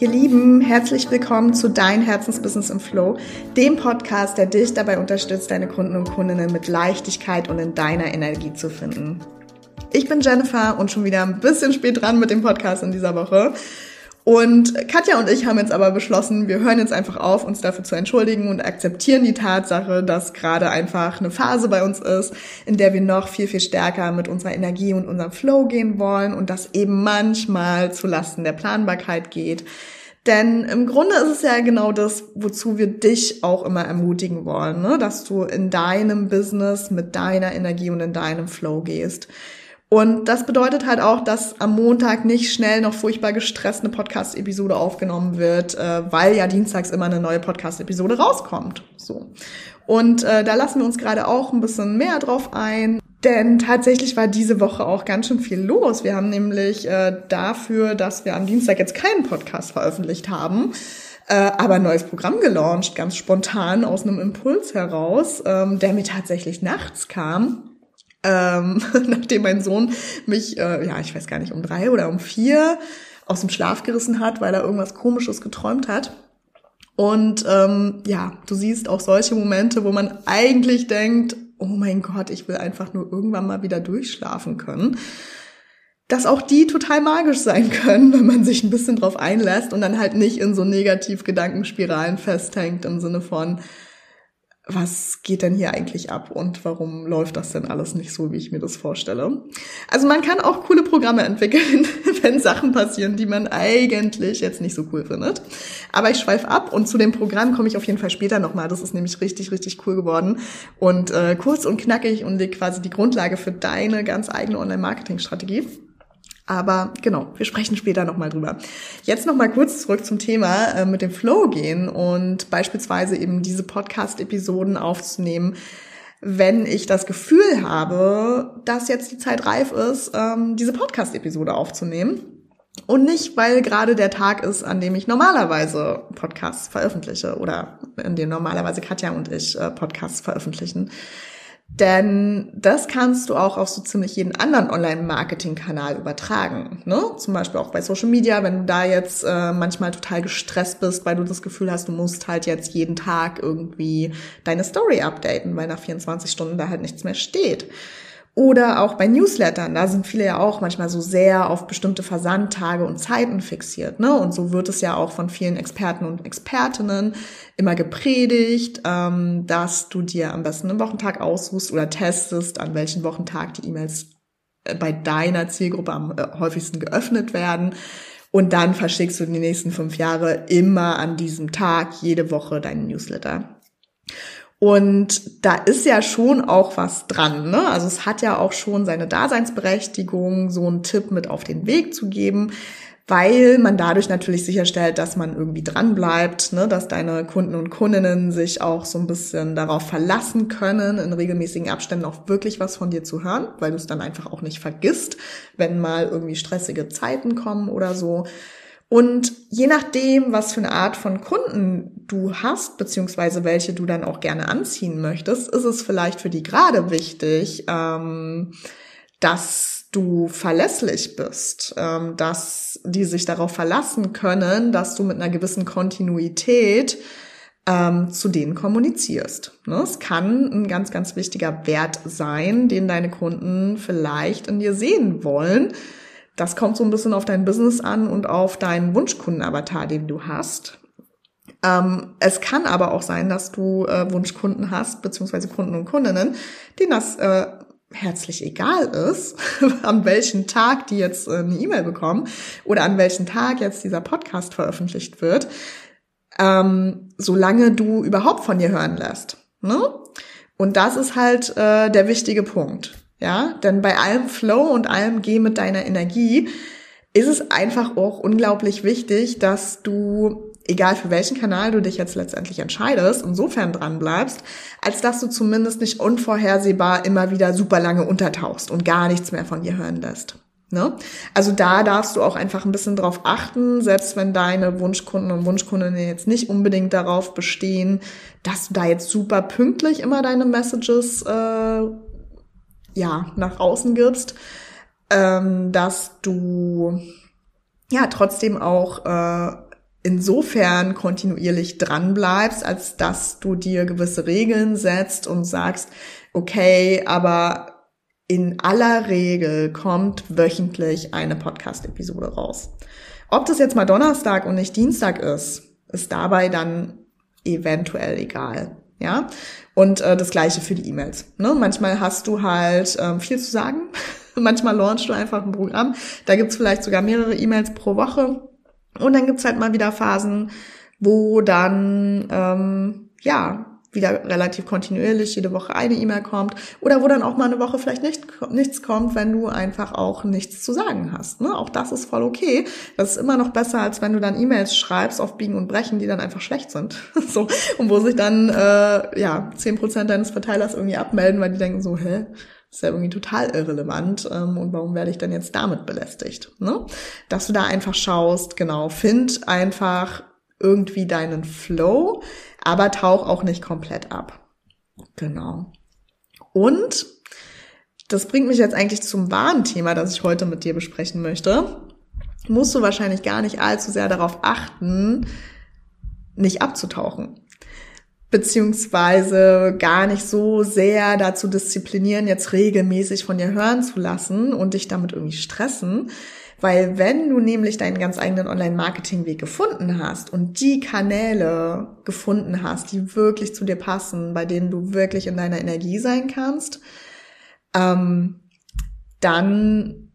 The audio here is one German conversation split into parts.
Ihr Lieben, herzlich willkommen zu Dein Herzensbusiness im Flow, dem Podcast, der dich dabei unterstützt, deine Kunden und Kundinnen mit Leichtigkeit und in deiner Energie zu finden. Ich bin Jennifer und schon wieder ein bisschen spät dran mit dem Podcast in dieser Woche. Und Katja und ich haben jetzt aber beschlossen, wir hören jetzt einfach auf, uns dafür zu entschuldigen und akzeptieren die Tatsache, dass gerade einfach eine Phase bei uns ist, in der wir noch viel, viel stärker mit unserer Energie und unserem Flow gehen wollen und das eben manchmal zu Lasten der Planbarkeit geht. Denn im Grunde ist es ja genau das, wozu wir dich auch immer ermutigen wollen, ne? dass du in deinem Business mit deiner Energie und in deinem Flow gehst. Und das bedeutet halt auch, dass am Montag nicht schnell noch furchtbar gestresst eine Podcast-Episode aufgenommen wird, äh, weil ja dienstags immer eine neue Podcast-Episode rauskommt. So. Und äh, da lassen wir uns gerade auch ein bisschen mehr drauf ein. Denn tatsächlich war diese Woche auch ganz schön viel los. Wir haben nämlich äh, dafür, dass wir am Dienstag jetzt keinen Podcast veröffentlicht haben, äh, aber ein neues Programm gelauncht, ganz spontan aus einem Impuls heraus, ähm, der mir tatsächlich nachts kam ähm, nachdem mein Sohn mich, äh, ja, ich weiß gar nicht, um drei oder um vier aus dem Schlaf gerissen hat, weil er irgendwas Komisches geträumt hat. Und ähm, ja, du siehst auch solche Momente, wo man eigentlich denkt, oh mein Gott, ich will einfach nur irgendwann mal wieder durchschlafen können. Dass auch die total magisch sein können, wenn man sich ein bisschen drauf einlässt und dann halt nicht in so negativ Gedankenspiralen festhängt im Sinne von, was geht denn hier eigentlich ab und warum läuft das denn alles nicht so, wie ich mir das vorstelle. Also man kann auch coole Programme entwickeln, wenn Sachen passieren, die man eigentlich jetzt nicht so cool findet. Aber ich schweife ab und zu dem Programm komme ich auf jeden Fall später nochmal. Das ist nämlich richtig, richtig cool geworden und äh, kurz und knackig und legt quasi die Grundlage für deine ganz eigene Online-Marketing-Strategie. Aber genau, wir sprechen später nochmal drüber. Jetzt nochmal kurz zurück zum Thema äh, mit dem Flow gehen und beispielsweise eben diese Podcast-Episoden aufzunehmen, wenn ich das Gefühl habe, dass jetzt die Zeit reif ist, ähm, diese Podcast-Episode aufzunehmen. Und nicht, weil gerade der Tag ist, an dem ich normalerweise Podcasts veröffentliche oder in dem normalerweise Katja und ich äh, Podcasts veröffentlichen. Denn das kannst du auch auf so ziemlich jeden anderen Online-Marketing-Kanal übertragen. Ne? Zum Beispiel auch bei Social Media, wenn du da jetzt äh, manchmal total gestresst bist, weil du das Gefühl hast, du musst halt jetzt jeden Tag irgendwie deine Story updaten, weil nach 24 Stunden da halt nichts mehr steht. Oder auch bei Newslettern, da sind viele ja auch manchmal so sehr auf bestimmte Versandtage und Zeiten fixiert. Ne? Und so wird es ja auch von vielen Experten und Expertinnen immer gepredigt, ähm, dass du dir am besten einen Wochentag aussuchst oder testest, an welchen Wochentag die E-Mails äh, bei deiner Zielgruppe am äh, häufigsten geöffnet werden. Und dann verschickst du die nächsten fünf Jahre immer an diesem Tag, jede Woche deinen Newsletter. Und da ist ja schon auch was dran. Ne? Also es hat ja auch schon seine Daseinsberechtigung, so einen Tipp mit auf den Weg zu geben, weil man dadurch natürlich sicherstellt, dass man irgendwie dran bleibt, ne? dass deine Kunden und Kundinnen sich auch so ein bisschen darauf verlassen können, in regelmäßigen Abständen auch wirklich was von dir zu hören, weil du es dann einfach auch nicht vergisst, wenn mal irgendwie stressige Zeiten kommen oder so. Und je nachdem, was für eine Art von Kunden du hast, beziehungsweise welche du dann auch gerne anziehen möchtest, ist es vielleicht für die gerade wichtig, ähm, dass du verlässlich bist, ähm, dass die sich darauf verlassen können, dass du mit einer gewissen Kontinuität ähm, zu denen kommunizierst. Ne? Es kann ein ganz, ganz wichtiger Wert sein, den deine Kunden vielleicht in dir sehen wollen das kommt so ein bisschen auf dein Business an und auf deinen Wunschkundenavatar, den du hast. Ähm, es kann aber auch sein, dass du äh, Wunschkunden hast, beziehungsweise Kunden und Kundinnen, denen das äh, herzlich egal ist, an welchem Tag die jetzt äh, eine E-Mail bekommen oder an welchem Tag jetzt dieser Podcast veröffentlicht wird, ähm, solange du überhaupt von dir hören lässt. Ne? Und das ist halt äh, der wichtige Punkt. Ja, denn bei allem Flow und allem Geh mit deiner Energie ist es einfach auch unglaublich wichtig, dass du, egal für welchen Kanal du dich jetzt letztendlich entscheidest, insofern dran bleibst, als dass du zumindest nicht unvorhersehbar immer wieder super lange untertauchst und gar nichts mehr von dir hören lässt. Ne? Also da darfst du auch einfach ein bisschen drauf achten, selbst wenn deine Wunschkunden und Wunschkundinnen jetzt nicht unbedingt darauf bestehen, dass du da jetzt super pünktlich immer deine Messages äh, ja, nach außen gibst, ähm, dass du ja trotzdem auch äh, insofern kontinuierlich dran bleibst, als dass du dir gewisse Regeln setzt und sagst, okay, aber in aller Regel kommt wöchentlich eine Podcast-Episode raus. Ob das jetzt mal Donnerstag und nicht Dienstag ist, ist dabei dann eventuell egal. Ja, und äh, das gleiche für die E-Mails. Ne? Manchmal hast du halt ähm, viel zu sagen. Manchmal launchst du einfach ein Programm. Da gibt's vielleicht sogar mehrere E-Mails pro Woche. Und dann gibt's halt mal wieder Phasen, wo dann ähm, ja wieder relativ kontinuierlich jede Woche eine E-Mail kommt oder wo dann auch mal eine Woche vielleicht nicht, nichts kommt, wenn du einfach auch nichts zu sagen hast. Ne? Auch das ist voll okay. Das ist immer noch besser, als wenn du dann E-Mails schreibst auf Biegen und Brechen, die dann einfach schlecht sind. so Und wo sich dann äh, ja zehn Prozent deines Verteilers irgendwie abmelden, weil die denken so, hä? Ist ja irgendwie total irrelevant ähm, und warum werde ich denn jetzt damit belästigt? Ne? Dass du da einfach schaust, genau, find einfach irgendwie deinen Flow, aber tauch auch nicht komplett ab. Genau. Und das bringt mich jetzt eigentlich zum wahren Thema, das ich heute mit dir besprechen möchte. Musst du wahrscheinlich gar nicht allzu sehr darauf achten, nicht abzutauchen. Beziehungsweise gar nicht so sehr dazu disziplinieren, jetzt regelmäßig von dir hören zu lassen und dich damit irgendwie stressen, weil wenn du nämlich deinen ganz eigenen Online-Marketing-Weg gefunden hast und die Kanäle gefunden hast, die wirklich zu dir passen, bei denen du wirklich in deiner Energie sein kannst, ähm, dann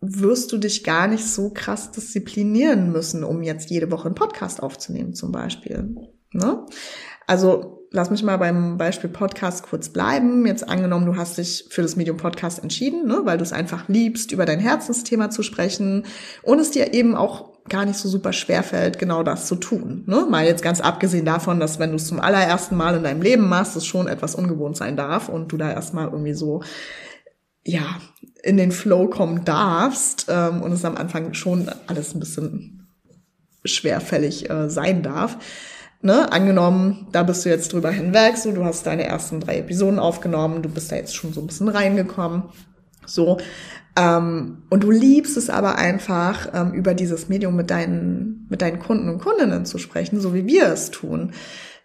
wirst du dich gar nicht so krass disziplinieren müssen, um jetzt jede Woche einen Podcast aufzunehmen zum Beispiel. Ne? Also lass mich mal beim Beispiel Podcast kurz bleiben. Jetzt angenommen, du hast dich für das Medium Podcast entschieden, ne, weil du es einfach liebst, über dein Herzensthema zu sprechen und es dir eben auch gar nicht so super schwer fällt, genau das zu tun. Ne? Mal jetzt ganz abgesehen davon, dass wenn du es zum allerersten Mal in deinem Leben machst, es schon etwas ungewohnt sein darf und du da erstmal irgendwie so ja in den Flow kommen darfst ähm, und es am Anfang schon alles ein bisschen schwerfällig äh, sein darf ne, angenommen, da bist du jetzt drüber hinweg, so, du hast deine ersten drei Episoden aufgenommen, du bist da jetzt schon so ein bisschen reingekommen, so, ähm, und du liebst es aber einfach, ähm, über dieses Medium mit deinen, mit deinen Kunden und Kundinnen zu sprechen, so wie wir es tun,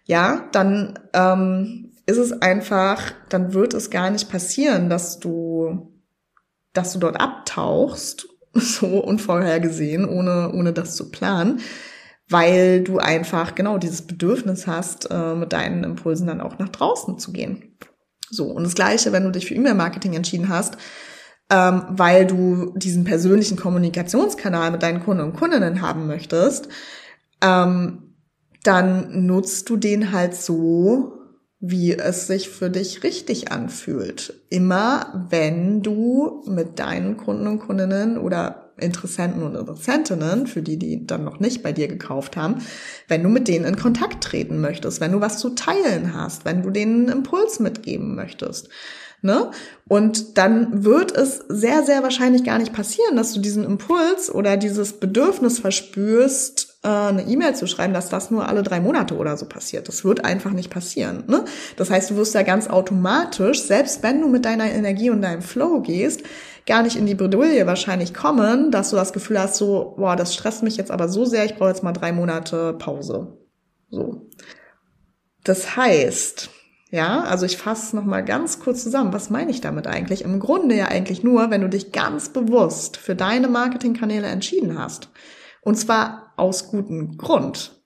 ja, dann ähm, ist es einfach, dann wird es gar nicht passieren, dass du, dass du dort abtauchst, so unvorhergesehen, ohne, ohne das zu planen, weil du einfach genau dieses Bedürfnis hast, äh, mit deinen Impulsen dann auch nach draußen zu gehen. So, und das gleiche, wenn du dich für E-Mail-Marketing entschieden hast, ähm, weil du diesen persönlichen Kommunikationskanal mit deinen Kunden und Kundinnen haben möchtest, ähm, dann nutzt du den halt so, wie es sich für dich richtig anfühlt. Immer wenn du mit deinen Kunden und Kundinnen oder Interessenten und Interessentinnen, für die, die dann noch nicht bei dir gekauft haben, wenn du mit denen in Kontakt treten möchtest, wenn du was zu teilen hast, wenn du denen einen Impuls mitgeben möchtest. Ne? Und dann wird es sehr, sehr wahrscheinlich gar nicht passieren, dass du diesen Impuls oder dieses Bedürfnis verspürst, äh, eine E-Mail zu schreiben, dass das nur alle drei Monate oder so passiert. Das wird einfach nicht passieren. Ne? Das heißt, du wirst ja ganz automatisch, selbst wenn du mit deiner Energie und deinem Flow gehst, gar nicht in die Bredouille wahrscheinlich kommen, dass du das Gefühl hast, so, boah, das stresst mich jetzt aber so sehr, ich brauche jetzt mal drei Monate Pause. So. Das heißt, ja, also ich fasse es nochmal ganz kurz zusammen. Was meine ich damit eigentlich? Im Grunde ja eigentlich nur, wenn du dich ganz bewusst für deine Marketingkanäle entschieden hast. Und zwar aus gutem Grund.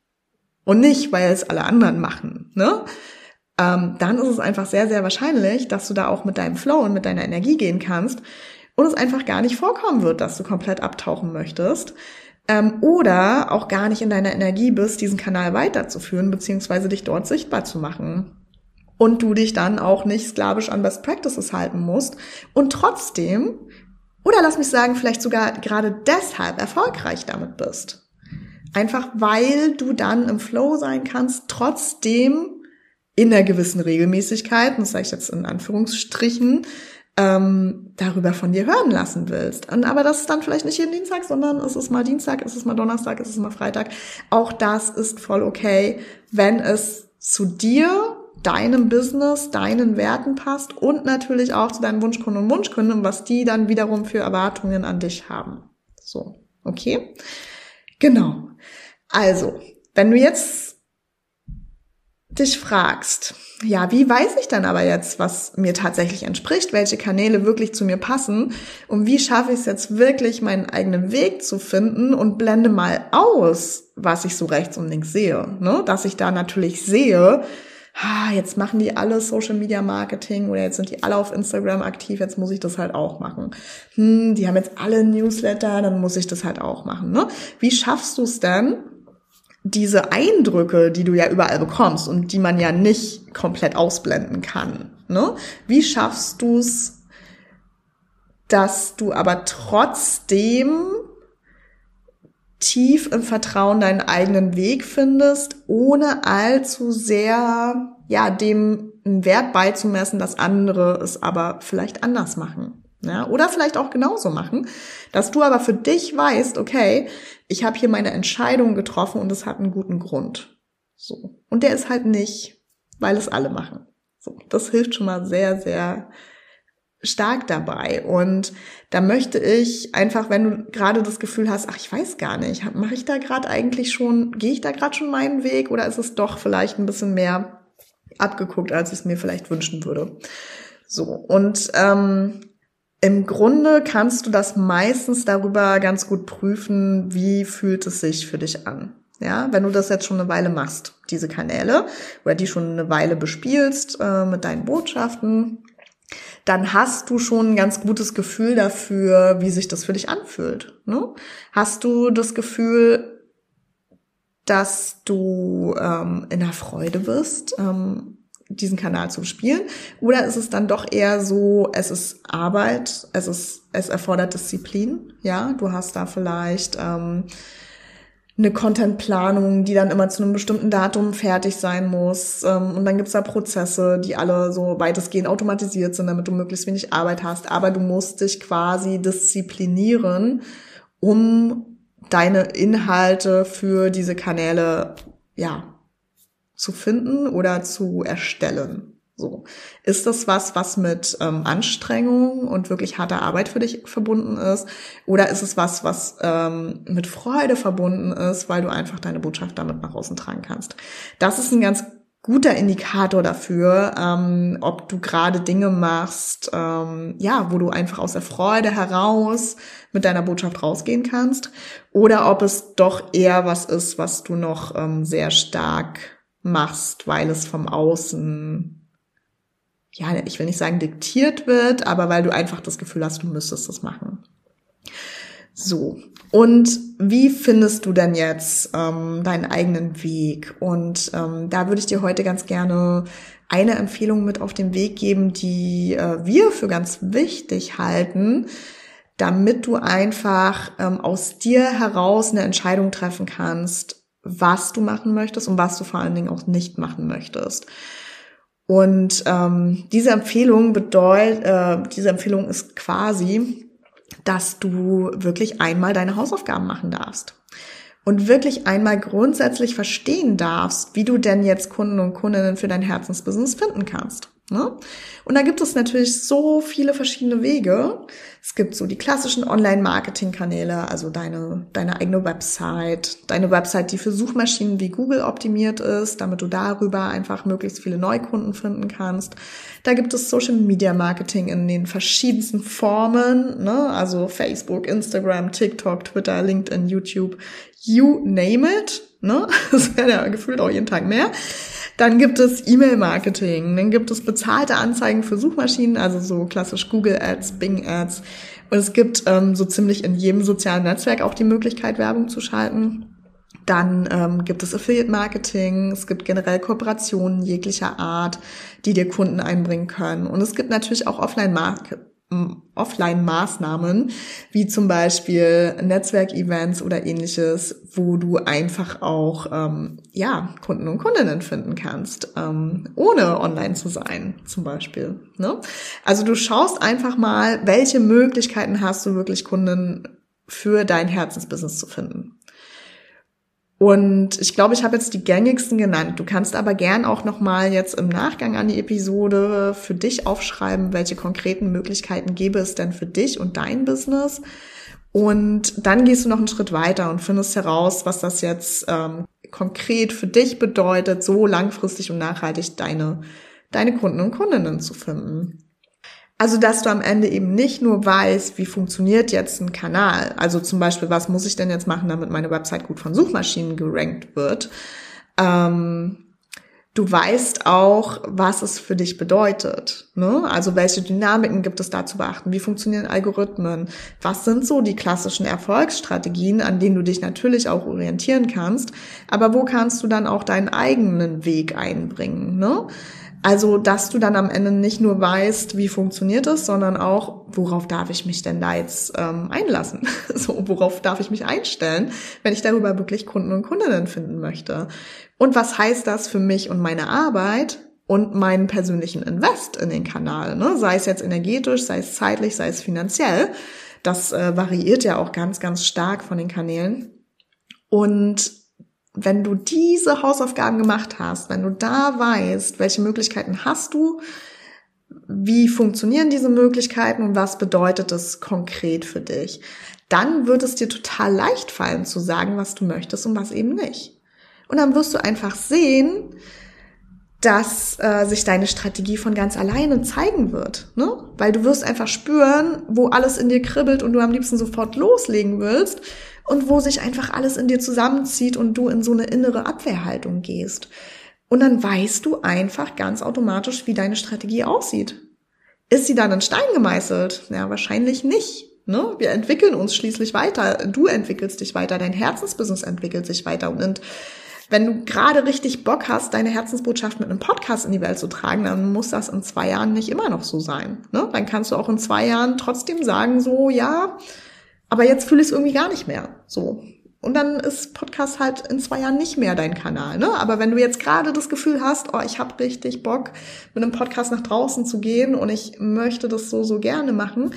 Und nicht, weil es alle anderen machen, ne? Ähm, dann ist es einfach sehr, sehr wahrscheinlich, dass du da auch mit deinem Flow und mit deiner Energie gehen kannst und es einfach gar nicht vorkommen wird, dass du komplett abtauchen möchtest. Ähm, oder auch gar nicht in deiner Energie bist, diesen Kanal weiterzuführen, beziehungsweise dich dort sichtbar zu machen. Und du dich dann auch nicht sklavisch an Best Practices halten musst und trotzdem, oder lass mich sagen, vielleicht sogar gerade deshalb erfolgreich damit bist. Einfach weil du dann im Flow sein kannst, trotzdem in einer gewissen Regelmäßigkeit, das sage ich jetzt in Anführungsstrichen, ähm, darüber von dir hören lassen willst. Und, aber das ist dann vielleicht nicht jeden Dienstag, sondern es ist mal Dienstag, es ist mal Donnerstag, es ist mal Freitag. Auch das ist voll okay, wenn es zu dir, deinem Business, deinen Werten passt und natürlich auch zu deinen Wunschkunden und Wunschkunden, was die dann wiederum für Erwartungen an dich haben. So, okay? Genau. Also, wenn du jetzt dich fragst, ja, wie weiß ich dann aber jetzt, was mir tatsächlich entspricht, welche Kanäle wirklich zu mir passen und wie schaffe ich es jetzt wirklich, meinen eigenen Weg zu finden und blende mal aus, was ich so rechts und links sehe, ne? dass ich da natürlich sehe, ah, jetzt machen die alle Social Media Marketing oder jetzt sind die alle auf Instagram aktiv, jetzt muss ich das halt auch machen. Hm, die haben jetzt alle Newsletter, dann muss ich das halt auch machen. Ne? Wie schaffst du es denn, diese Eindrücke, die du ja überall bekommst und die man ja nicht komplett ausblenden kann, ne? Wie schaffst du es, dass du aber trotzdem tief im Vertrauen deinen eigenen Weg findest, ohne allzu sehr, ja, dem einen Wert beizumessen, dass andere es aber vielleicht anders machen. Ja, oder vielleicht auch genauso machen, dass du aber für dich weißt, okay, ich habe hier meine Entscheidung getroffen und es hat einen guten Grund. So. Und der ist halt nicht, weil es alle machen. So. Das hilft schon mal sehr, sehr stark dabei. Und da möchte ich einfach, wenn du gerade das Gefühl hast, ach, ich weiß gar nicht, mache ich da gerade eigentlich schon, gehe ich da gerade schon meinen Weg oder ist es doch vielleicht ein bisschen mehr abgeguckt, als ich es mir vielleicht wünschen würde. So. Und ähm, im Grunde kannst du das meistens darüber ganz gut prüfen, wie fühlt es sich für dich an. Ja, wenn du das jetzt schon eine Weile machst, diese Kanäle, oder die schon eine Weile bespielst äh, mit deinen Botschaften, dann hast du schon ein ganz gutes Gefühl dafür, wie sich das für dich anfühlt. Ne? Hast du das Gefühl, dass du ähm, in der Freude bist, ähm, diesen Kanal zu spielen? Oder ist es dann doch eher so, es ist Arbeit, es ist, es erfordert Disziplin, ja? Du hast da vielleicht ähm, eine Contentplanung, die dann immer zu einem bestimmten Datum fertig sein muss. Ähm, und dann gibt's da Prozesse, die alle so weitestgehend automatisiert sind, damit du möglichst wenig Arbeit hast. Aber du musst dich quasi disziplinieren, um deine Inhalte für diese Kanäle ja zu finden oder zu erstellen. So. Ist das was, was mit ähm, Anstrengung und wirklich harter Arbeit für dich verbunden ist? Oder ist es was, was ähm, mit Freude verbunden ist, weil du einfach deine Botschaft damit nach außen tragen kannst? Das ist ein ganz guter Indikator dafür, ähm, ob du gerade Dinge machst, ähm, ja, wo du einfach aus der Freude heraus mit deiner Botschaft rausgehen kannst, oder ob es doch eher was ist, was du noch ähm, sehr stark machst, weil es vom Außen, ja, ich will nicht sagen diktiert wird, aber weil du einfach das Gefühl hast, du müsstest das machen. So, und wie findest du denn jetzt ähm, deinen eigenen Weg? Und ähm, da würde ich dir heute ganz gerne eine Empfehlung mit auf den Weg geben, die äh, wir für ganz wichtig halten, damit du einfach ähm, aus dir heraus eine Entscheidung treffen kannst, was du machen möchtest und was du vor allen Dingen auch nicht machen möchtest. Und ähm, diese Empfehlung bedeutet, äh, diese Empfehlung ist quasi, dass du wirklich einmal deine Hausaufgaben machen darfst und wirklich einmal grundsätzlich verstehen darfst, wie du denn jetzt Kunden und Kundinnen für dein Herzensbusiness finden kannst. Ne? Und da gibt es natürlich so viele verschiedene Wege. Es gibt so die klassischen Online-Marketing-Kanäle, also deine, deine eigene Website, deine Website, die für Suchmaschinen wie Google optimiert ist, damit du darüber einfach möglichst viele Neukunden finden kannst. Da gibt es Social-Media-Marketing in den verschiedensten Formen, ne? also Facebook, Instagram, TikTok, Twitter, LinkedIn, YouTube, you name it. Ne? Das wäre ja gefühlt auch jeden Tag mehr. Dann gibt es E-Mail-Marketing, dann gibt es bezahlte Anzeigen für Suchmaschinen, also so klassisch Google Ads, Bing Ads. Und es gibt ähm, so ziemlich in jedem sozialen Netzwerk auch die Möglichkeit, Werbung zu schalten. Dann ähm, gibt es Affiliate-Marketing, es gibt generell Kooperationen jeglicher Art, die dir Kunden einbringen können. Und es gibt natürlich auch Offline-Marketing Offline-Maßnahmen, wie zum Beispiel Netzwerkevents oder ähnliches, wo du einfach auch ähm, ja Kunden und Kundinnen finden kannst, ähm, ohne online zu sein, zum Beispiel. Ne? Also du schaust einfach mal, welche Möglichkeiten hast du wirklich Kunden für dein Herzensbusiness zu finden. Und ich glaube, ich habe jetzt die gängigsten genannt. Du kannst aber gern auch nochmal jetzt im Nachgang an die Episode für dich aufschreiben, welche konkreten Möglichkeiten gäbe es denn für dich und dein Business. Und dann gehst du noch einen Schritt weiter und findest heraus, was das jetzt ähm, konkret für dich bedeutet, so langfristig und nachhaltig deine, deine Kunden und Kundinnen zu finden. Also, dass du am Ende eben nicht nur weißt, wie funktioniert jetzt ein Kanal. Also zum Beispiel, was muss ich denn jetzt machen, damit meine Website gut von Suchmaschinen gerankt wird. Ähm, du weißt auch, was es für dich bedeutet. Ne? Also welche Dynamiken gibt es da zu beachten? Wie funktionieren Algorithmen? Was sind so die klassischen Erfolgsstrategien, an denen du dich natürlich auch orientieren kannst? Aber wo kannst du dann auch deinen eigenen Weg einbringen? Ne? Also, dass du dann am Ende nicht nur weißt, wie funktioniert es, sondern auch, worauf darf ich mich denn da jetzt ähm, einlassen? so, worauf darf ich mich einstellen, wenn ich darüber wirklich Kunden und Kundinnen finden möchte? Und was heißt das für mich und meine Arbeit und meinen persönlichen Invest in den Kanal? Ne? Sei es jetzt energetisch, sei es zeitlich, sei es finanziell. Das äh, variiert ja auch ganz, ganz stark von den Kanälen. Und wenn du diese Hausaufgaben gemacht hast, wenn du da weißt, welche Möglichkeiten hast du, wie funktionieren diese Möglichkeiten und was bedeutet es konkret für dich, dann wird es dir total leicht fallen zu sagen, was du möchtest und was eben nicht. Und dann wirst du einfach sehen, dass äh, sich deine Strategie von ganz alleine zeigen wird, ne? Weil du wirst einfach spüren, wo alles in dir kribbelt und du am liebsten sofort loslegen willst und wo sich einfach alles in dir zusammenzieht und du in so eine innere Abwehrhaltung gehst. Und dann weißt du einfach ganz automatisch, wie deine Strategie aussieht. Ist sie dann in Stein gemeißelt? Ja, wahrscheinlich nicht. Ne? Wir entwickeln uns schließlich weiter. Du entwickelst dich weiter, dein Herzensbusiness entwickelt sich weiter. Und wenn du gerade richtig Bock hast, deine Herzensbotschaft mit einem Podcast in die Welt zu tragen, dann muss das in zwei Jahren nicht immer noch so sein. Ne? Dann kannst du auch in zwei Jahren trotzdem sagen, so, ja, aber jetzt fühle ich es irgendwie gar nicht mehr. So. Und dann ist Podcast halt in zwei Jahren nicht mehr dein Kanal. Ne? Aber wenn du jetzt gerade das Gefühl hast, oh, ich habe richtig Bock, mit einem Podcast nach draußen zu gehen und ich möchte das so, so gerne machen,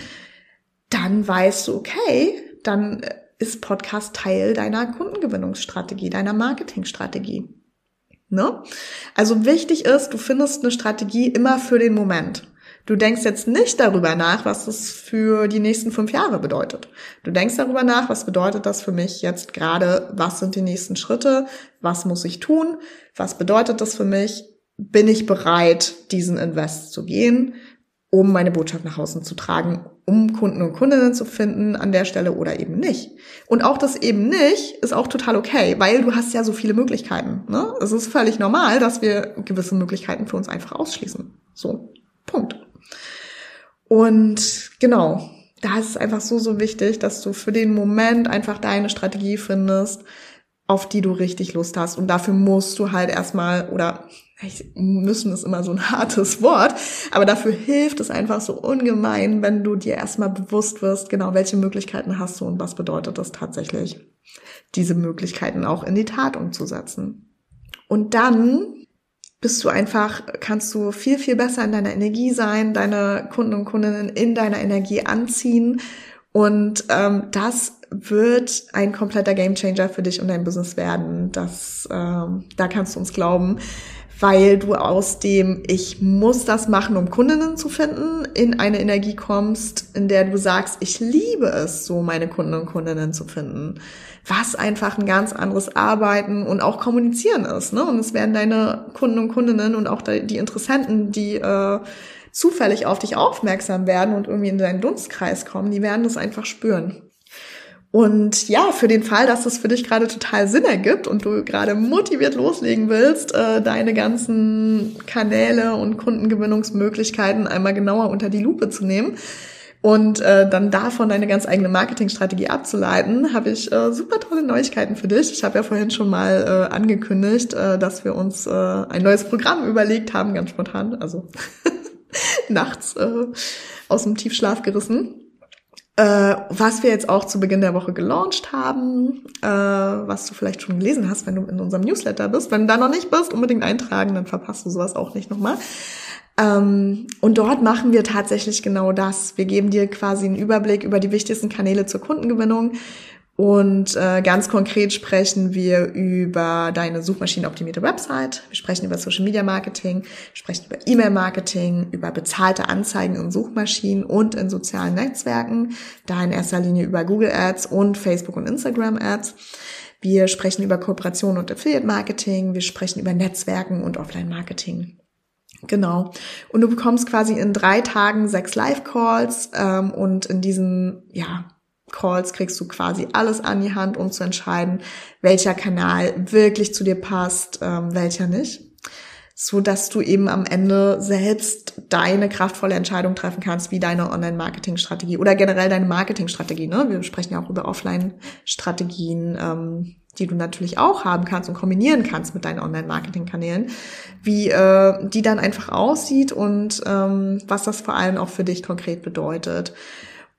dann weißt du, okay, dann ist Podcast Teil deiner Kundengewinnungsstrategie, deiner Marketingstrategie. Ne? Also wichtig ist, du findest eine Strategie immer für den Moment. Du denkst jetzt nicht darüber nach, was es für die nächsten fünf Jahre bedeutet. Du denkst darüber nach, was bedeutet das für mich jetzt gerade, was sind die nächsten Schritte, was muss ich tun, was bedeutet das für mich, bin ich bereit, diesen Invest zu gehen, um meine Botschaft nach außen zu tragen, um Kunden und Kundinnen zu finden an der Stelle oder eben nicht. Und auch das eben nicht ist auch total okay, weil du hast ja so viele Möglichkeiten. Ne? Es ist völlig normal, dass wir gewisse Möglichkeiten für uns einfach ausschließen. So, Punkt. Und genau, da ist es einfach so, so wichtig, dass du für den Moment einfach deine Strategie findest, auf die du richtig Lust hast. Und dafür musst du halt erstmal, oder müssen ist immer so ein hartes Wort, aber dafür hilft es einfach so ungemein, wenn du dir erstmal bewusst wirst, genau welche Möglichkeiten hast du und was bedeutet es tatsächlich, diese Möglichkeiten auch in die Tat umzusetzen. Und dann bist du einfach, kannst du viel, viel besser in deiner Energie sein, deine Kunden und Kundinnen in deiner Energie anziehen. Und ähm, das wird ein kompletter Gamechanger für dich und dein Business werden. Das, ähm, da kannst du uns glauben, weil du aus dem Ich muss das machen, um Kundinnen zu finden, in eine Energie kommst, in der du sagst, ich liebe es, so meine Kunden und Kundinnen zu finden was einfach ein ganz anderes Arbeiten und auch Kommunizieren ist. Ne? Und es werden deine Kunden und Kundinnen und auch die Interessenten, die äh, zufällig auf dich aufmerksam werden und irgendwie in deinen Dunstkreis kommen, die werden das einfach spüren. Und ja, für den Fall, dass es für dich gerade total Sinn ergibt und du gerade motiviert loslegen willst, äh, deine ganzen Kanäle und Kundengewinnungsmöglichkeiten einmal genauer unter die Lupe zu nehmen, und äh, dann davon deine ganz eigene Marketingstrategie abzuleiten, habe ich äh, super tolle Neuigkeiten für dich. Ich habe ja vorhin schon mal äh, angekündigt, äh, dass wir uns äh, ein neues Programm überlegt haben, ganz spontan, also nachts aus dem Tiefschlaf gerissen. Äh, was wir jetzt auch zu Beginn der Woche gelauncht haben, äh, was du vielleicht schon gelesen hast, wenn du in unserem Newsletter bist. Wenn du da noch nicht bist, unbedingt eintragen, dann verpasst du sowas auch nicht nochmal. Ähm, und dort machen wir tatsächlich genau das. Wir geben dir quasi einen Überblick über die wichtigsten Kanäle zur Kundengewinnung Und äh, ganz konkret sprechen wir über deine suchmaschinenoptimierte Website, wir sprechen über Social Media Marketing, wir sprechen über E-Mail Marketing, über bezahlte Anzeigen in Suchmaschinen und in sozialen Netzwerken, da in erster Linie über Google Ads und Facebook und Instagram Ads. Wir sprechen über Kooperation und Affiliate Marketing, wir sprechen über Netzwerken und Offline Marketing. Genau. Und du bekommst quasi in drei Tagen sechs Live-Calls ähm, und in diesen, ja, Calls kriegst du quasi alles an die Hand, um zu entscheiden, welcher Kanal wirklich zu dir passt, ähm, welcher nicht. So dass du eben am Ende selbst deine kraftvolle Entscheidung treffen kannst, wie deine Online-Marketing-Strategie oder generell deine Marketing-Strategie. Ne? Wir sprechen ja auch über Offline-Strategien, ähm, die du natürlich auch haben kannst und kombinieren kannst mit deinen Online-Marketing-Kanälen, wie äh, die dann einfach aussieht und ähm, was das vor allem auch für dich konkret bedeutet.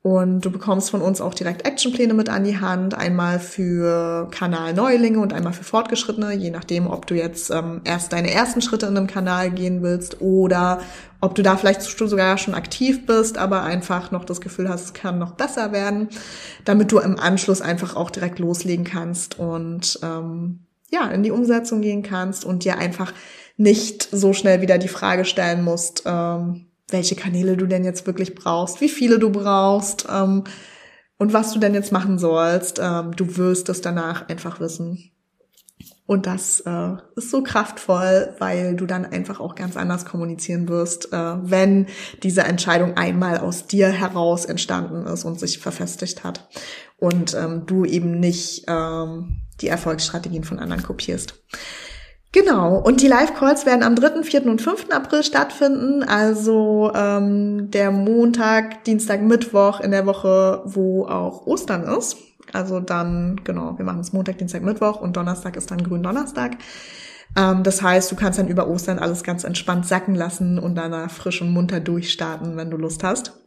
Und du bekommst von uns auch direkt Actionpläne mit an die Hand, einmal für Kanalneulinge und einmal für Fortgeschrittene, je nachdem, ob du jetzt ähm, erst deine ersten Schritte in einem Kanal gehen willst oder ob du da vielleicht sogar schon aktiv bist, aber einfach noch das Gefühl hast, es kann noch besser werden, damit du im Anschluss einfach auch direkt loslegen kannst und ähm, ja, in die Umsetzung gehen kannst und dir einfach nicht so schnell wieder die Frage stellen musst, ähm, welche Kanäle du denn jetzt wirklich brauchst, wie viele du brauchst ähm, und was du denn jetzt machen sollst. Ähm, du wirst es danach einfach wissen. Und das äh, ist so kraftvoll, weil du dann einfach auch ganz anders kommunizieren wirst, äh, wenn diese Entscheidung einmal aus dir heraus entstanden ist und sich verfestigt hat und ähm, du eben nicht ähm, die Erfolgsstrategien von anderen kopierst. Genau, und die Live-Calls werden am 3., 4. und 5. April stattfinden, also ähm, der Montag, Dienstag, Mittwoch in der Woche, wo auch Ostern ist. Also dann, genau, wir machen es Montag, Dienstag, Mittwoch und Donnerstag ist dann Gründonnerstag. Ähm, das heißt, du kannst dann über Ostern alles ganz entspannt sacken lassen und danach frisch und munter durchstarten, wenn du Lust hast.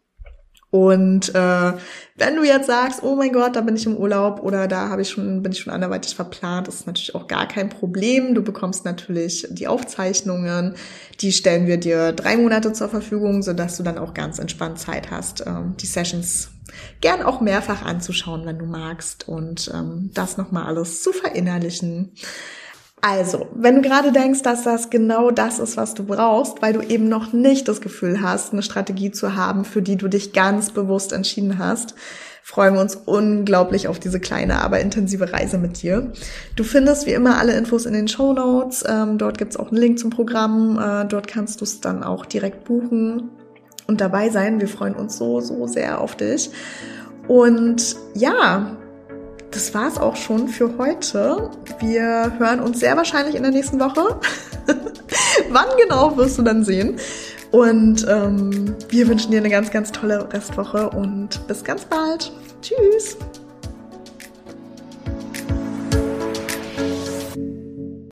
Und äh, wenn du jetzt sagst, oh mein Gott, da bin ich im Urlaub oder da habe ich schon, bin ich schon anderweitig verplant, ist natürlich auch gar kein Problem. Du bekommst natürlich die Aufzeichnungen, die stellen wir dir drei Monate zur Verfügung, sodass du dann auch ganz entspannt Zeit hast, ähm, die Sessions gern auch mehrfach anzuschauen, wenn du magst und ähm, das nochmal alles zu verinnerlichen. Also, wenn du gerade denkst, dass das genau das ist, was du brauchst, weil du eben noch nicht das Gefühl hast, eine Strategie zu haben, für die du dich ganz bewusst entschieden hast, freuen wir uns unglaublich auf diese kleine, aber intensive Reise mit dir. Du findest wie immer alle Infos in den Show Notes. Ähm, dort gibt's auch einen Link zum Programm. Äh, dort kannst du es dann auch direkt buchen und dabei sein. Wir freuen uns so, so sehr auf dich. Und ja, das war's auch schon für heute. Wir hören uns sehr wahrscheinlich in der nächsten Woche. Wann genau wirst du dann sehen. Und ähm, wir wünschen dir eine ganz, ganz tolle Restwoche und bis ganz bald. Tschüss.